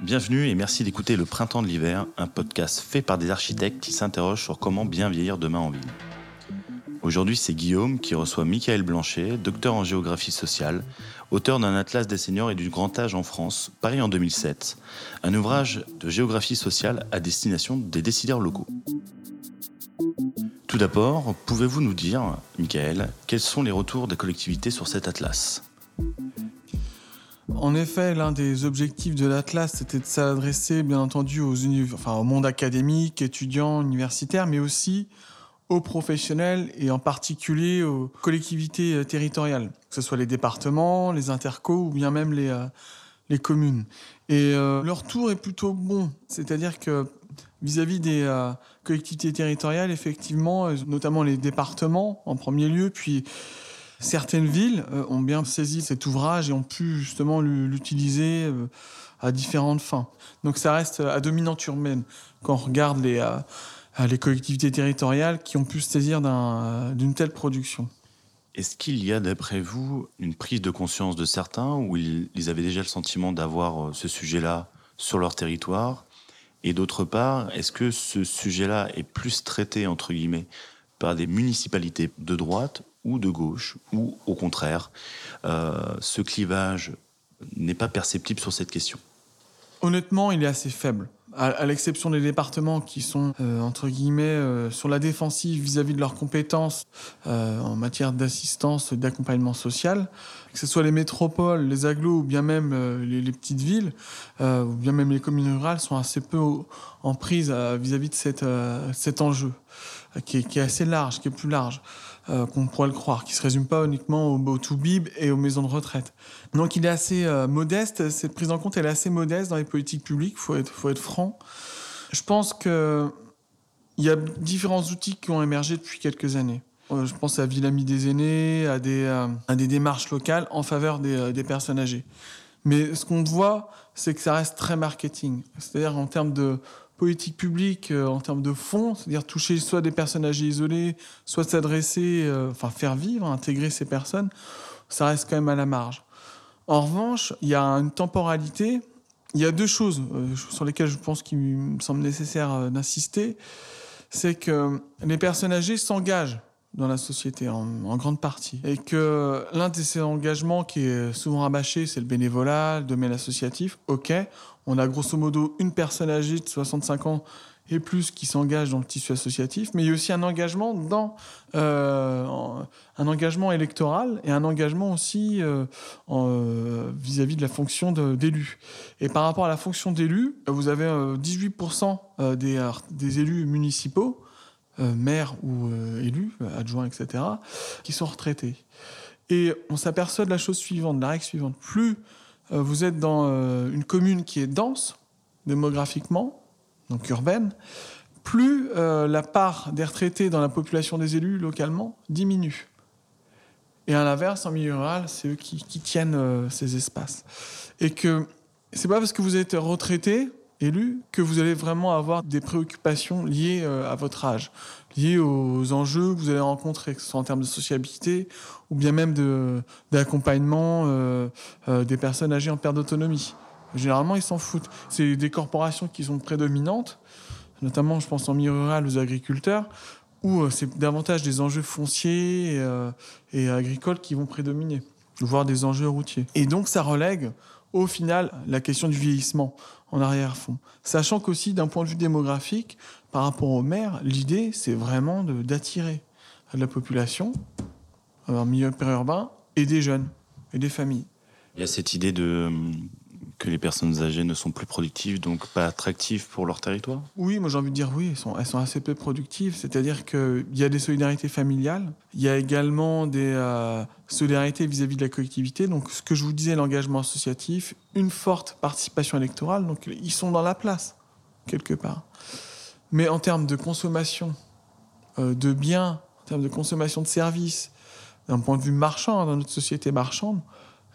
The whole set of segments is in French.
Bienvenue et merci d'écouter Le Printemps de l'hiver, un podcast fait par des architectes qui s'interrogent sur comment bien vieillir demain en ville. Aujourd'hui, c'est Guillaume qui reçoit Michael Blanchet, docteur en géographie sociale, auteur d'un atlas des seniors et du grand âge en France, paru en 2007, un ouvrage de géographie sociale à destination des décideurs locaux. D'abord, pouvez-vous nous dire, Michael, quels sont les retours des collectivités sur cet atlas? En effet, l'un des objectifs de l'Atlas, c'était de s'adresser, bien entendu, au monde académique, étudiant, universitaire, mais aussi aux professionnels et en particulier aux collectivités euh, territoriales, que ce soit les départements, les intercos ou bien même les, euh, communes. Et euh, leur tour est plutôt bon, c'est-à-dire que vis-à-vis des collectivités territoriales, effectivement, notamment les départements en premier lieu, puis Certaines villes euh, ont bien saisi cet ouvrage et ont pu justement l'utiliser euh, à différentes fins. Donc ça reste à dominante urbaine quand on regarde les, euh, collectivités territoriales qui ont pu saisir d'une telle production. Est-ce qu'il y a, d'après vous, une prise de conscience de certains ou ils avaient déjà le sentiment d'avoir ce sujet-là sur leur territoire Et d'autre part, est-ce que ce sujet-là est plus traité, par des municipalités de droite ou de gauche, ou au contraire, euh, ce clivage n'est pas perceptible sur cette question? Honnêtement, il est assez faible. À, l'exception des départements qui sont, euh, entre guillemets, euh, sur la défensive vis-à-vis de leurs compétences en matière d'assistance, d'accompagnement social, que ce soit les métropoles, les agglos ou bien même les, petites villes, ou bien même les communes rurales, sont assez peu en prise vis-à-vis de cet enjeu, qui est, qui est, assez large, qui est plus large. Euh, qu'on pourrait le croire, qui se résume pas uniquement au, to bib et aux maisons de retraite. Donc il est assez euh, modeste, cette prise en compte elle est assez modeste dans les politiques publiques, faut être, faut être franc. Je pense que il y a différents outils qui ont émergé depuis quelques années. Euh, je pense à Ville des aînés, à des, démarches locales en faveur des personnes âgées. Mais ce qu'on voit, c'est que ça reste très marketing. C'est-à-dire en termes de politique publique euh, en termes de fonds, c'est-à-dire toucher soit des personnes âgées isolées, soit s'adresser, euh, enfin faire vivre, intégrer ces personnes, ça reste quand même à la marge. En revanche, il y a une temporalité. Il y a deux choses euh, sur lesquelles je pense qu'il me semble nécessaire d'insister. C'est que les personnes âgées s'engagent dans la société en, grande partie. Et que l'un de ces engagements qui est souvent rabâché, c'est le bénévolat, le domaine associatif. Ok, on a grosso modo une personne âgée de 65 ans et plus qui s'engage dans le tissu associatif, mais il y a aussi un engagement dans euh, un engagement électoral et un engagement aussi euh, euh, vis-à-vis de la fonction d'élu. Et par rapport à la fonction d'élu, vous avez 18% des, des élus municipaux, maires ou élus, adjoints, etc., qui sont retraités. Et on s'aperçoit de la chose suivante, de la règle suivante. Plus euh, vous êtes dans euh, une commune qui est dense démographiquement, donc urbaine, plus euh, la part des retraités dans la population des élus localement diminue. Et à l'inverse, en milieu rural, c'est eux qui, tiennent ces espaces. Et que c'est pas parce que vous êtes retraité, élu, que vous allez vraiment avoir des préoccupations liées à votre âge liés aux enjeux que vous allez rencontrer, que ce soit en termes de sociabilité ou bien même d'accompagnement euh, euh, des personnes âgées en perte d'autonomie. Généralement, ils s'en foutent. C'est des corporations qui sont prédominantes, notamment, je pense, en milieu rural, aux agriculteurs, où euh, c'est davantage des enjeux fonciers et, et agricoles qui vont prédominer, voire des enjeux routiers. Et donc, ça relègue au final la question du vieillissement en arrière-fond. Sachant qu'aussi, d'un point de vue démographique, par rapport aux maires, l'idée, c'est vraiment d'attirer la population en milieu périurbain et des jeunes et des familles. Il y a cette idée de que les personnes âgées ne sont plus productives, donc pas attractives pour leur territoire Oui, moi j'ai envie de dire oui, elles sont, assez peu productives. C'est-à-dire qu'il y a des solidarités familiales, il y a également des euh, solidarités vis-à-vis de la collectivité. Donc ce que je vous disais, l'engagement associatif, une forte participation électorale, donc ils sont dans la place, quelque part. Mais en termes de consommation euh, de biens, en termes de consommation de services, d'un point de vue marchand, dans notre société marchande,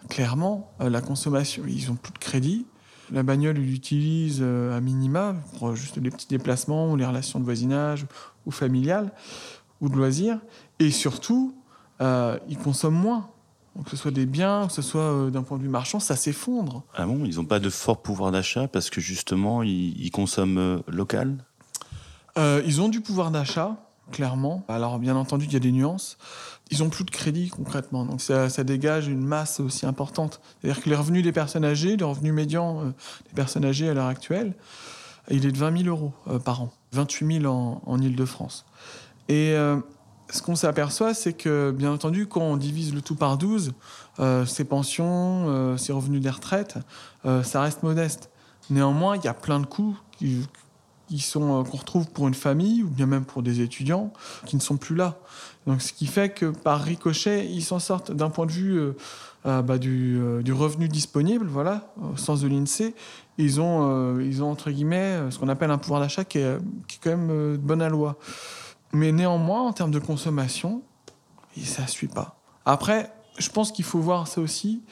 clairement, euh, la consommation, ils ont plus de crédit. La bagnole, ils l'utilisent euh, à minima pour juste les petits déplacements ou les relations de voisinage ou familiales. ou de loisirs. Et surtout, ils consomment moins. que ce soit des biens, que ce soit d'un point de vue marchand, ça s'effondre. Ah bon Ils n'ont pas de fort pouvoir d'achat parce que justement, ils, consomment local? Ils ont du pouvoir d'achat, clairement. Alors, bien entendu, il y a des nuances. Ils ont plus de crédit concrètement, donc ça, dégage une masse aussi importante. C'est-à-dire que les revenus des personnes âgées, le revenu médian euh, des personnes âgées à l'heure actuelle, il est de 20 000 euros euh, par an, 28 000 en, en Ile-de-France. Et euh, ce qu'on s'aperçoit, c'est que, bien entendu, quand on divise le tout par 12, ces pensions, ces revenus des retraites, ça reste modeste. Néanmoins, il y a plein de coûts qui, qui sont qu'on retrouve pour une famille ou bien même pour des étudiants qui ne sont plus là. Donc, ce qui fait que par ricochet, ils s'en sortent d'un point de vue euh, euh, bah, euh, du, revenu disponible, voilà, au sens de l'INSEE. Ils ont, ils ont entre guillemets ce qu'on appelle un pouvoir d'achat qui est, quand même bonne à loi. Mais néanmoins, en termes de consommation, ça ne suit pas. Après, je pense qu'il faut voir ça aussi.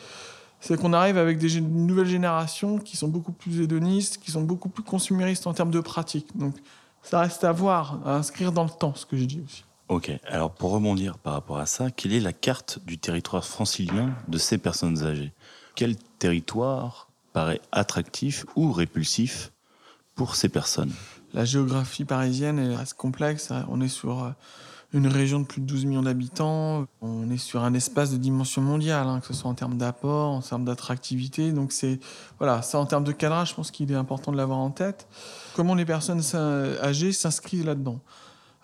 C'est qu'on arrive avec des nouvelles générations qui sont beaucoup plus hédonistes, qui sont beaucoup plus consuméristes en termes de pratique. Donc, ça reste à voir, à inscrire dans le temps, ce que je dis aussi. Ok, alors pour rebondir par rapport à ça, quelle est la carte du territoire francilien de ces personnes âgées? Quel territoire paraît attractif ou répulsif pour ces personnes? La géographie parisienne est reste complexe. On est sur euh, une région de plus de 12 millions d'habitants. On est sur un espace de dimension mondiale, hein, que ce soit en termes d'apport, en termes d'attractivité. Donc c'est voilà, ça en termes de cadrage, je pense qu'il est important de l'avoir en tête. Comment les personnes âgées s'inscrivent là-dedans?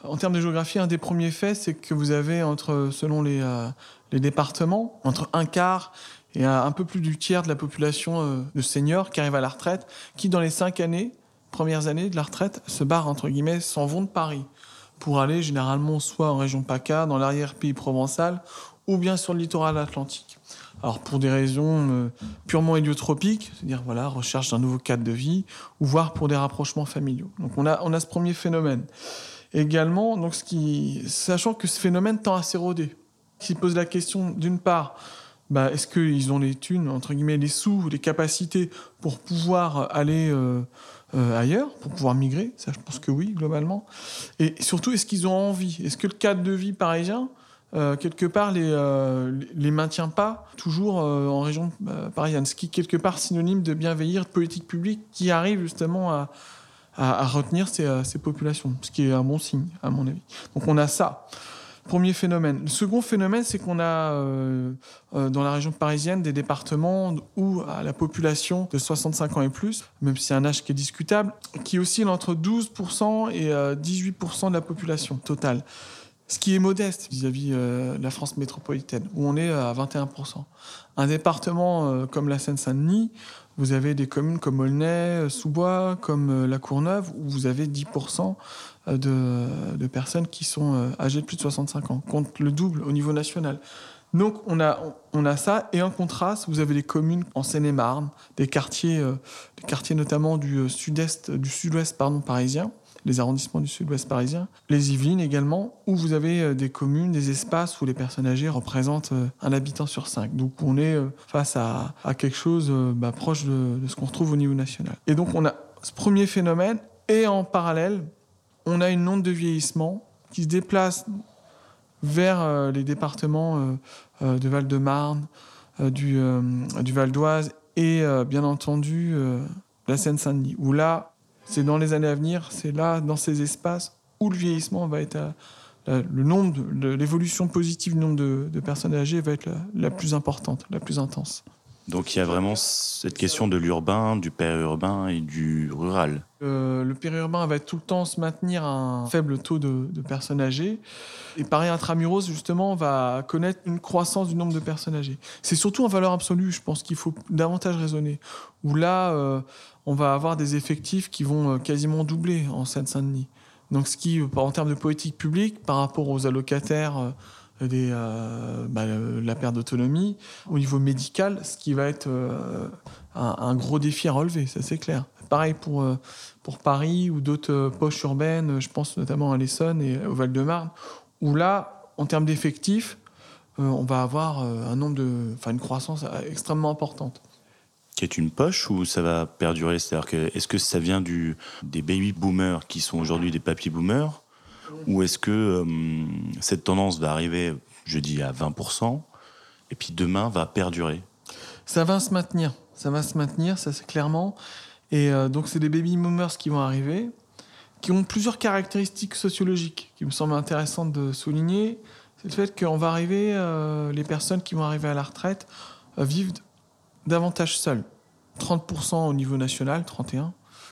En termes de géographie, un des premiers faits, c'est que vous avez, entre, selon les, euh, départements, entre un quart et un peu plus du tiers de la population euh, de seniors qui arrivent à la retraite, qui dans les cinq années, premières années de la retraite, se barrent, entre guillemets, s'en vont de Paris pour aller généralement soit en région PACA, dans l'arrière-pays provençal, ou bien sur le littoral atlantique. Alors pour des raisons euh, purement héliotropiques, c'est-à-dire voilà, recherche d'un nouveau cadre de vie, ou voire pour des rapprochements familiaux. Donc on a, on a ce premier phénomène. Également, donc ce qui, sachant que ce phénomène tend à s'éroder, qui pose la question d'une part, bah, est-ce qu'ils ont les thunes, entre guillemets, les sous, les capacités pour pouvoir aller euh, euh, ailleurs, pour pouvoir migrer Ça, je pense que oui, globalement. Et surtout, est-ce qu'ils ont envie? Est-ce que le cadre de vie parisien, euh, quelque part, les, les maintient pas toujours en région parisienne? Ce qui, quelque part, synonyme de bienveillir, de politique publique qui arrive justement à, à, retenir euh, ces, populations, ce qui est un bon signe, à mon avis. Donc on a ça. Premier phénomène. Le second phénomène, c'est qu'on a euh, euh, dans la région parisienne des départements où la population de 65 ans et plus, même si c'est un âge qui est discutable, qui oscille entre 12% et 18% de la population totale. Ce qui est modeste vis-à-vis de la France métropolitaine, où on est à 21%. Un département comme la Seine-Saint-Denis, vous avez des communes comme Aulnay, euh, Sous-Bois, comme euh, La Courneuve, où vous avez 10% euh, de, personnes qui sont âgées de plus de 65 ans, contre le double au niveau national. Donc on a, on a ça, et en contraste, vous avez des communes en Seine-et-Marne, des quartiers, des quartiers notamment du sud-est, du sud-ouest parisien, les arrondissements du sud-ouest parisien, les Yvelines également, où vous avez euh, des communes, des espaces où les personnes âgées représentent euh, un habitant sur cinq. Donc on est euh, face à, quelque chose bah, proche de, ce qu'on retrouve au niveau national. Et donc on a ce premier phénomène, et en parallèle, on a une onde de vieillissement qui se déplace vers les départements de Val-de-Marne, du, du Val d'Oise et bien entendu la Seine-Saint-Denis, où là, c'est dans les années à venir, c'est là, dans ces espaces, où le vieillissement va être le nombre, l'évolution positive du nombre de, personnes âgées va être la, plus importante, la plus intense. Donc il y a vraiment cette question de l'urbain, du périurbain et du rural. Euh, le périurbain va tout le temps se maintenir un faible taux de, personnes âgées. Et pareil, intramuros, justement, va connaître une croissance du nombre de personnes âgées. C'est surtout en valeur absolue, je pense qu'il faut davantage raisonner. Où là, euh, on va avoir des effectifs qui vont euh, quasiment doubler en Seine-Saint-Denis. Donc, ce qui, en termes de politique publique, par rapport aux allocataires, des, bah, la perte d'autonomie, au niveau médical, ce qui va être un, un, gros défi à relever, ça c'est clair. Pareil pour, pour Paris ou d'autres poches urbaines, je pense notamment à l'Essonne et au Val-de-Marne, où là, en termes d'effectifs, on va avoir un nombre de, une croissance extrêmement importante. Qui est une poche ou ça va perdurer? C'est-à-dire que est-ce que ça vient des baby boomers qui sont aujourd'hui des papy boomers? Ou est-ce que cette tendance va arriver, je dis, à 20%, et puis demain va perdurer? Ça va se maintenir. Ça va se maintenir, ça c'est clairement. Et donc c'est des baby boomers qui vont arriver, qui ont plusieurs caractéristiques sociologiques qui me semblent intéressantes de souligner. C'est le fait qu'on va arriver, les personnes qui vont arriver à la retraite vivent davantage seules. 30% au niveau national, 31%.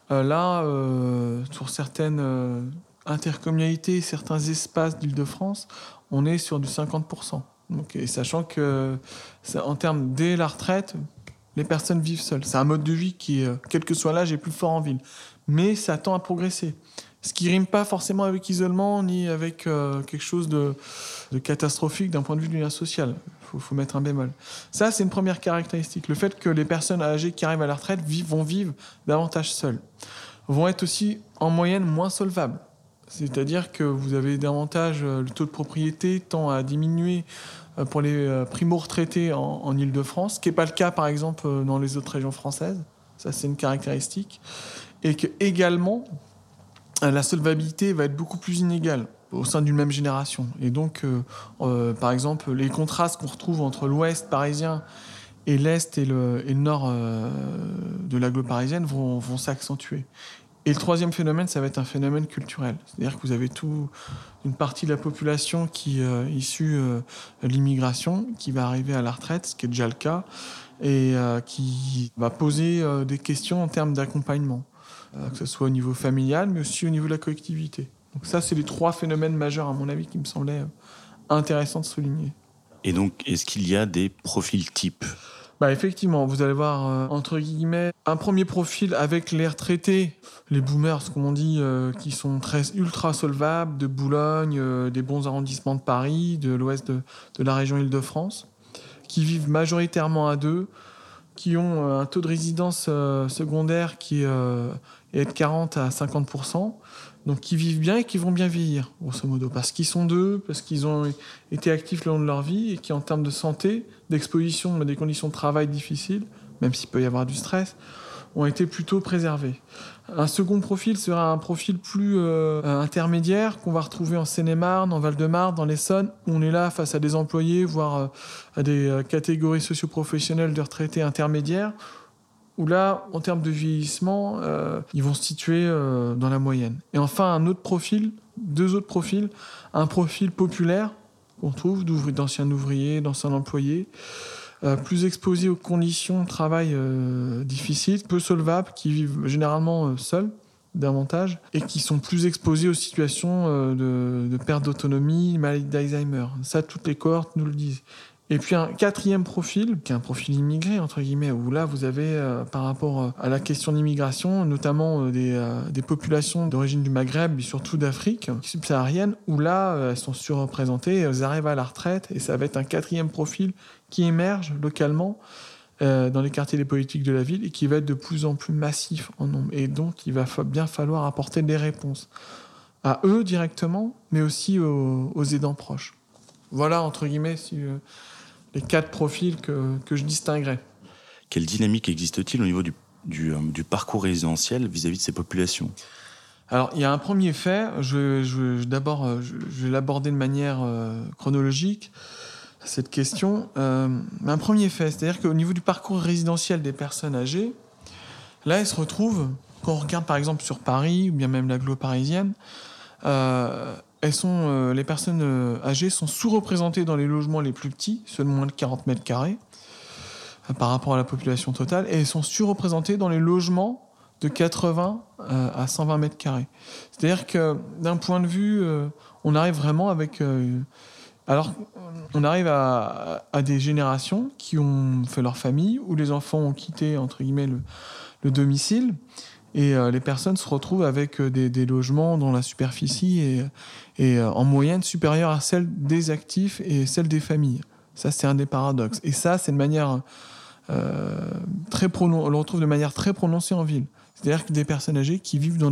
Euh, là, euh, sur certaines euh, intercommunalités, certains espaces d'Île-de-France, on est sur du 50%. Donc, et sachant que, en termes dès la retraite, les personnes vivent seules. C'est un mode de vie qui, quel que soit l'âge, est plus fort en ville. Mais ça tend à progresser. Ce qui rime pas forcément avec isolement ni avec quelque chose de, catastrophique d'un point de vue du lien social faut, faut mettre un bémol. Ça, c'est une première caractéristique. Le fait que les personnes âgées qui arrivent à la retraite vont vivre davantage seules. Vont être aussi, en moyenne, moins solvables. C'est-à-dire que vous avez davantage, euh, le taux de propriété tend à diminuer euh, pour les euh, primo-retraités en, Ile-de-France, ce qui n'est pas le cas, par exemple, dans les autres régions françaises. Ça, c'est une caractéristique. Et que, également, la solvabilité va être beaucoup plus inégale au sein d'une même génération. Et donc, par exemple, les contrastes qu'on retrouve entre l'ouest parisien et l'est et le, nord de l'agglo parisienne vont s'accentuer. Et le troisième phénomène, ça va être un phénomène culturel. C'est-à-dire que vous avez tout une partie de la population qui est issue de l'immigration, qui va arriver à la retraite, ce qui est déjà le cas, et qui va poser des questions en termes d'accompagnement, que ce soit au niveau familial, mais aussi au niveau de la collectivité. Donc ça, c'est les trois phénomènes majeurs, à mon avis, qui me semblaient euh, intéressants de souligner. Et donc, est-ce qu'il y a des profils types? Bah effectivement, vous allez voir, euh, entre guillemets, un premier profil avec les retraités, les boomers, comme on dit, euh, qui sont très ultra solvables, de Boulogne, des bons arrondissements de Paris, de l'ouest de, la région Île-de-France, qui vivent majoritairement à deux, qui ont un taux de résidence secondaire qui est de 40 à 50%, donc qui vivent bien et qui vont bien vieillir, grosso modo, parce qu'ils sont deux, parce qu'ils ont été actifs le long de leur vie et qui, en termes de santé, d'exposition à des conditions de travail difficiles, même s'il peut y avoir du stress, ont été plutôt préservés. Un second profil sera un profil plus euh, intermédiaire qu'on va retrouver en Seine-et-Marne, en Val-de-Marne, dans l'Essonne, où on est là face à des employés, voire euh, à des euh, catégories socioprofessionnelles de retraités intermédiaires, où là, en termes de vieillissement, euh, ils vont se situer euh, dans la moyenne. Et enfin, un autre profil, deux autres profils, un profil populaire qu'on trouve d'anciens ouvriers, d'anciens employés, euh, plus exposés aux conditions de travail difficiles, peu solvables, qui vivent généralement seuls davantage et qui sont plus exposés aux situations de, de perte d'autonomie, maladie d'Alzheimer. Ça, toutes les cohortes nous le disent. Et puis un quatrième profil, qui est un profil immigré, entre guillemets, où là, vous avez, euh, par rapport euh, à la question d'immigration, notamment euh, des, populations d'origine du Maghreb, et surtout d'Afrique subsaharienne, où là, elles sont surreprésentées, elles arrivent à la retraite, et ça va être un quatrième profil qui émerge localement dans les quartiers des politiques de la ville, et qui va être de plus en plus massif en nombre. Et donc, il va bien falloir apporter des réponses à eux directement, mais aussi aux aidants proches. Voilà, entre guillemets, si les quatre profils que, que je distinguerais. Quelle dynamique existe-t-il au niveau du, du, euh, du parcours résidentiel vis-à-vis de ces populations? Alors, il y a un premier fait, je, je, d'abord, euh, je, je, vais l'aborder de manière euh, chronologique, cette question. Euh, un premier fait, c'est-à-dire qu'au niveau du parcours résidentiel des personnes âgées, là, elles se retrouvent, quand on regarde par exemple sur Paris, ou bien même l'agglo parisienne, euh, elles sont, euh, les personnes euh, âgées sont sous-représentées dans les logements les plus petits, ceux de moins de 40 mètres carrés, euh, par rapport à la population totale, et elles sont surreprésentées dans les logements de 80 euh, à 120 mètres carrés. C'est-à-dire que d'un point de vue, on arrive vraiment avec... Alors, on arrive à, des générations qui ont fait leur famille, où les enfants ont quitté, entre guillemets, le, le domicile, et euh, les personnes se retrouvent avec euh, des, logements dont la superficie est, euh, en moyenne supérieure à celle des actifs et celle des familles. Ça, c'est un des paradoxes. Et ça, c'est de manière euh, très on le retrouve de manière très prononcée en ville. C'est-à-dire que des personnes âgées qui vivent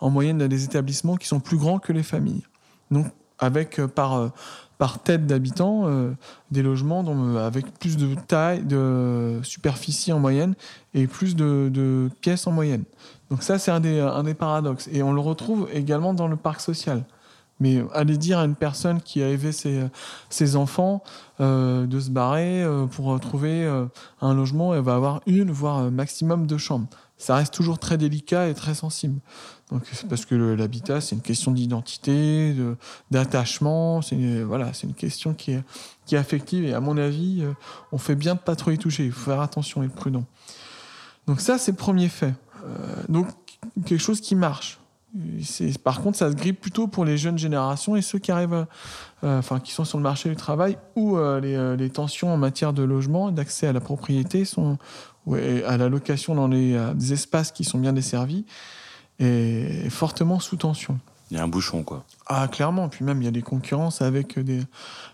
en moyenne dans des établissements qui sont plus grands que les familles. Donc, avec par par tête d'habitants euh, des logements euh, avec plus de taille, de superficie en moyenne et plus de, pièces en moyenne. Donc ça, c'est un des, un des paradoxes. Et on le retrouve également dans le parc social. Mais aller dire à une personne qui a élevé ses, ses enfants euh, de se barrer euh, pour trouver euh, un logement, elle va avoir une, voire maximum de chambres. Ça reste toujours très délicat et très sensible. Donc, parce que l'habitat, c'est une question d'identité, d'attachement. C'est voilà, c'est une question qui est, affective. Et à mon avis, on fait bien de pas trop y toucher. Il faut faire attention et être prudent. Donc ça, c'est le premier fait. donc quelque chose qui marche. Par contre, ça se grippe plutôt pour les jeunes générations et ceux qui arrivent, euh, enfin, qui sont sur le marché du travail où euh, euh, les, tensions en matière de logement, d'accès à la propriété, sont, à la location dans les, des espaces qui sont bien desservis, et fortement sous tension. Il y a un bouchon, quoi. Ah, clairement. Puis même, il y a des concurrences avec des,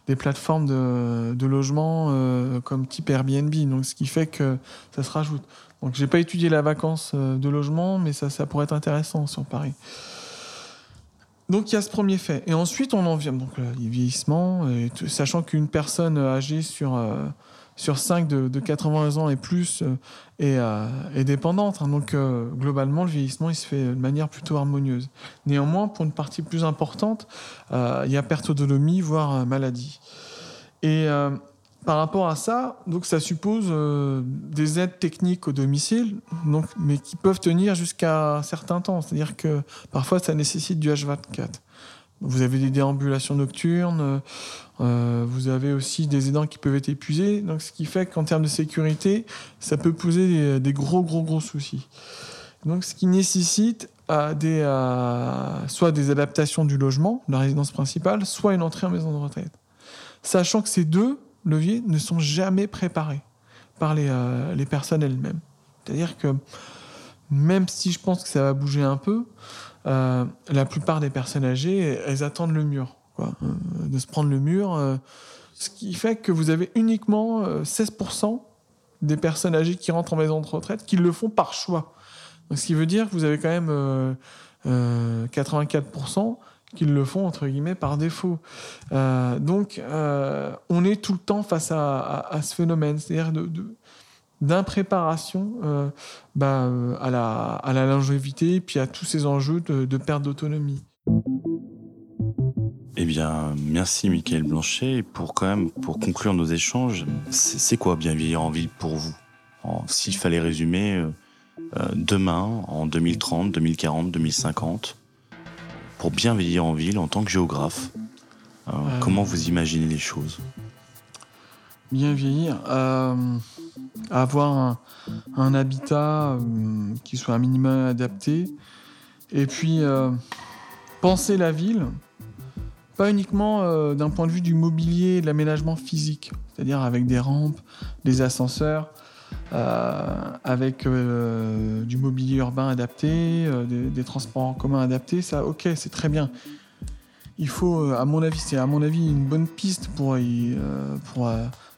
des plateformes de, de logement comme type Airbnb. Donc, ce qui fait que ça se rajoute. Donc j'ai pas étudié la vacance euh, de logement, mais ça, ça pourrait être intéressant sur Paris. Donc il y a ce premier fait. Et ensuite, on en vient donc le vieillissement, et sachant qu'une personne âgée sur, euh, sur 5 de, de, 80 ans et plus euh, est, est, dépendante. Hein. donc globalement, le vieillissement, il se fait de manière plutôt harmonieuse. Néanmoins, pour une partie plus importante, il y a perte d'autonomie, voire maladie. Et par rapport à ça, donc ça suppose euh, des aides techniques au domicile, donc, mais qui peuvent tenir jusqu'à un certain temps. C'est-à-dire que parfois, ça nécessite du H24. Vous avez des déambulations nocturnes, euh, vous avez aussi des aidants qui peuvent être épuisés. Donc, ce qui fait qu'en termes de sécurité, ça peut poser des, gros, gros, gros soucis. Donc, ce qui nécessite euh, soit des adaptations du logement, de la résidence principale, soit une entrée en maison de retraite. Sachant que ces deux leviers ne sont jamais préparés par les, euh, les personnes elles-mêmes. C'est-à-dire que même si je pense que ça va bouger un peu, euh, la plupart des personnes âgées, elles attendent le mur, euh, de se prendre le mur. ce qui fait que vous avez uniquement 16% des personnes âgées qui rentrent en maison de retraite qui le font par choix. Donc, ce qui veut dire que vous avez quand même 84% qu'ils le font entre guillemets par défaut. Euh, donc, euh, on est tout le temps face à, ce phénomène, c'est-à-dire de, d'impréparation euh, bah, à, la, à la longévité, puis à tous ces enjeux de, perte d'autonomie. Eh bien, merci Michael Blanchet. Pour quand même, pour conclure nos échanges, c'est quoi bien vieillir en ville pour vous? S'il fallait résumer, demain, en 2030, 2040, 2050, pour bien vieillir en ville en tant que géographe euh, Comment vous imaginez les choses? Bien vieillir, euh, avoir un, habitat euh, qui soit un minimum adapté, et puis penser la ville, pas uniquement d'un point de vue du mobilier de l'aménagement physique, c'est-à-dire avec des rampes, des ascenseurs, euh, avec euh, du mobilier urbain adapté, euh, des, transports en commun adaptés, ça, ok, c'est très bien. Il faut, à mon avis, c'est à mon avis une bonne piste pour, pour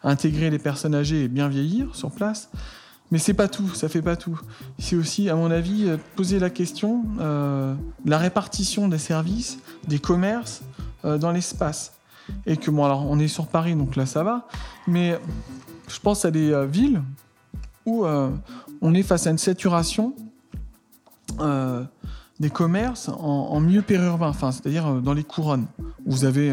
intégrer les personnes âgées et bien vieillir sur place. Mais c'est pas tout, ça fait pas tout. C'est aussi, à mon avis, poser la question de la répartition des services, des commerces dans l'espace. Et que, bon, alors on est sur Paris, donc là ça va, mais je pense à des villes où euh, on est face à une saturation euh, des commerces en, milieu périurbain, enfin, c'est-à-dire euh, dans les couronnes. Où vous avez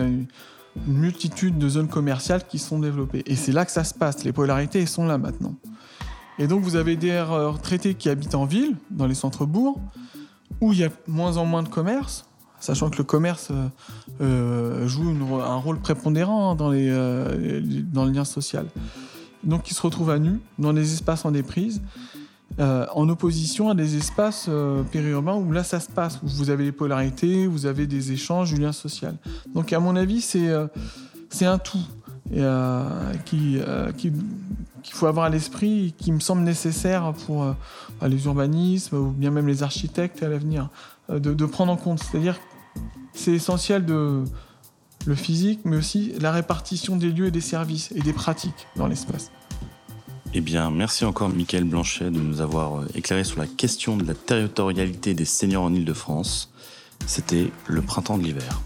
une, multitude de zones commerciales qui sont développées. Et c'est là que ça se passe. Les polarités sont là maintenant. Et donc vous avez des retraités qui habitent en ville, dans les centres-bourgs, où il y a moins en moins de commerce, sachant que le commerce joue un rôle prépondérant dans, les, dans le lien social donc qui se retrouvent à nu dans des espaces en déprise, euh, en opposition à des espaces euh, périurbains où là ça se passe, où vous avez les polarités, vous avez des échanges, du lien social. Donc à mon avis, c'est euh, un tout qui qu'il faut avoir à l'esprit, qui me semble nécessaire pour les urbanismes ou bien même les architectes à l'avenir, de, de, prendre en compte. C'est-à-dire c'est essentiel de le physique, mais aussi la répartition des lieux et des services et des pratiques dans l'espace. Eh bien, merci encore Michael Blanchet de nous avoir euh, éclairé sur la question de la territorialité des seniors en Ile-de-France. C'était le printemps de l'hiver.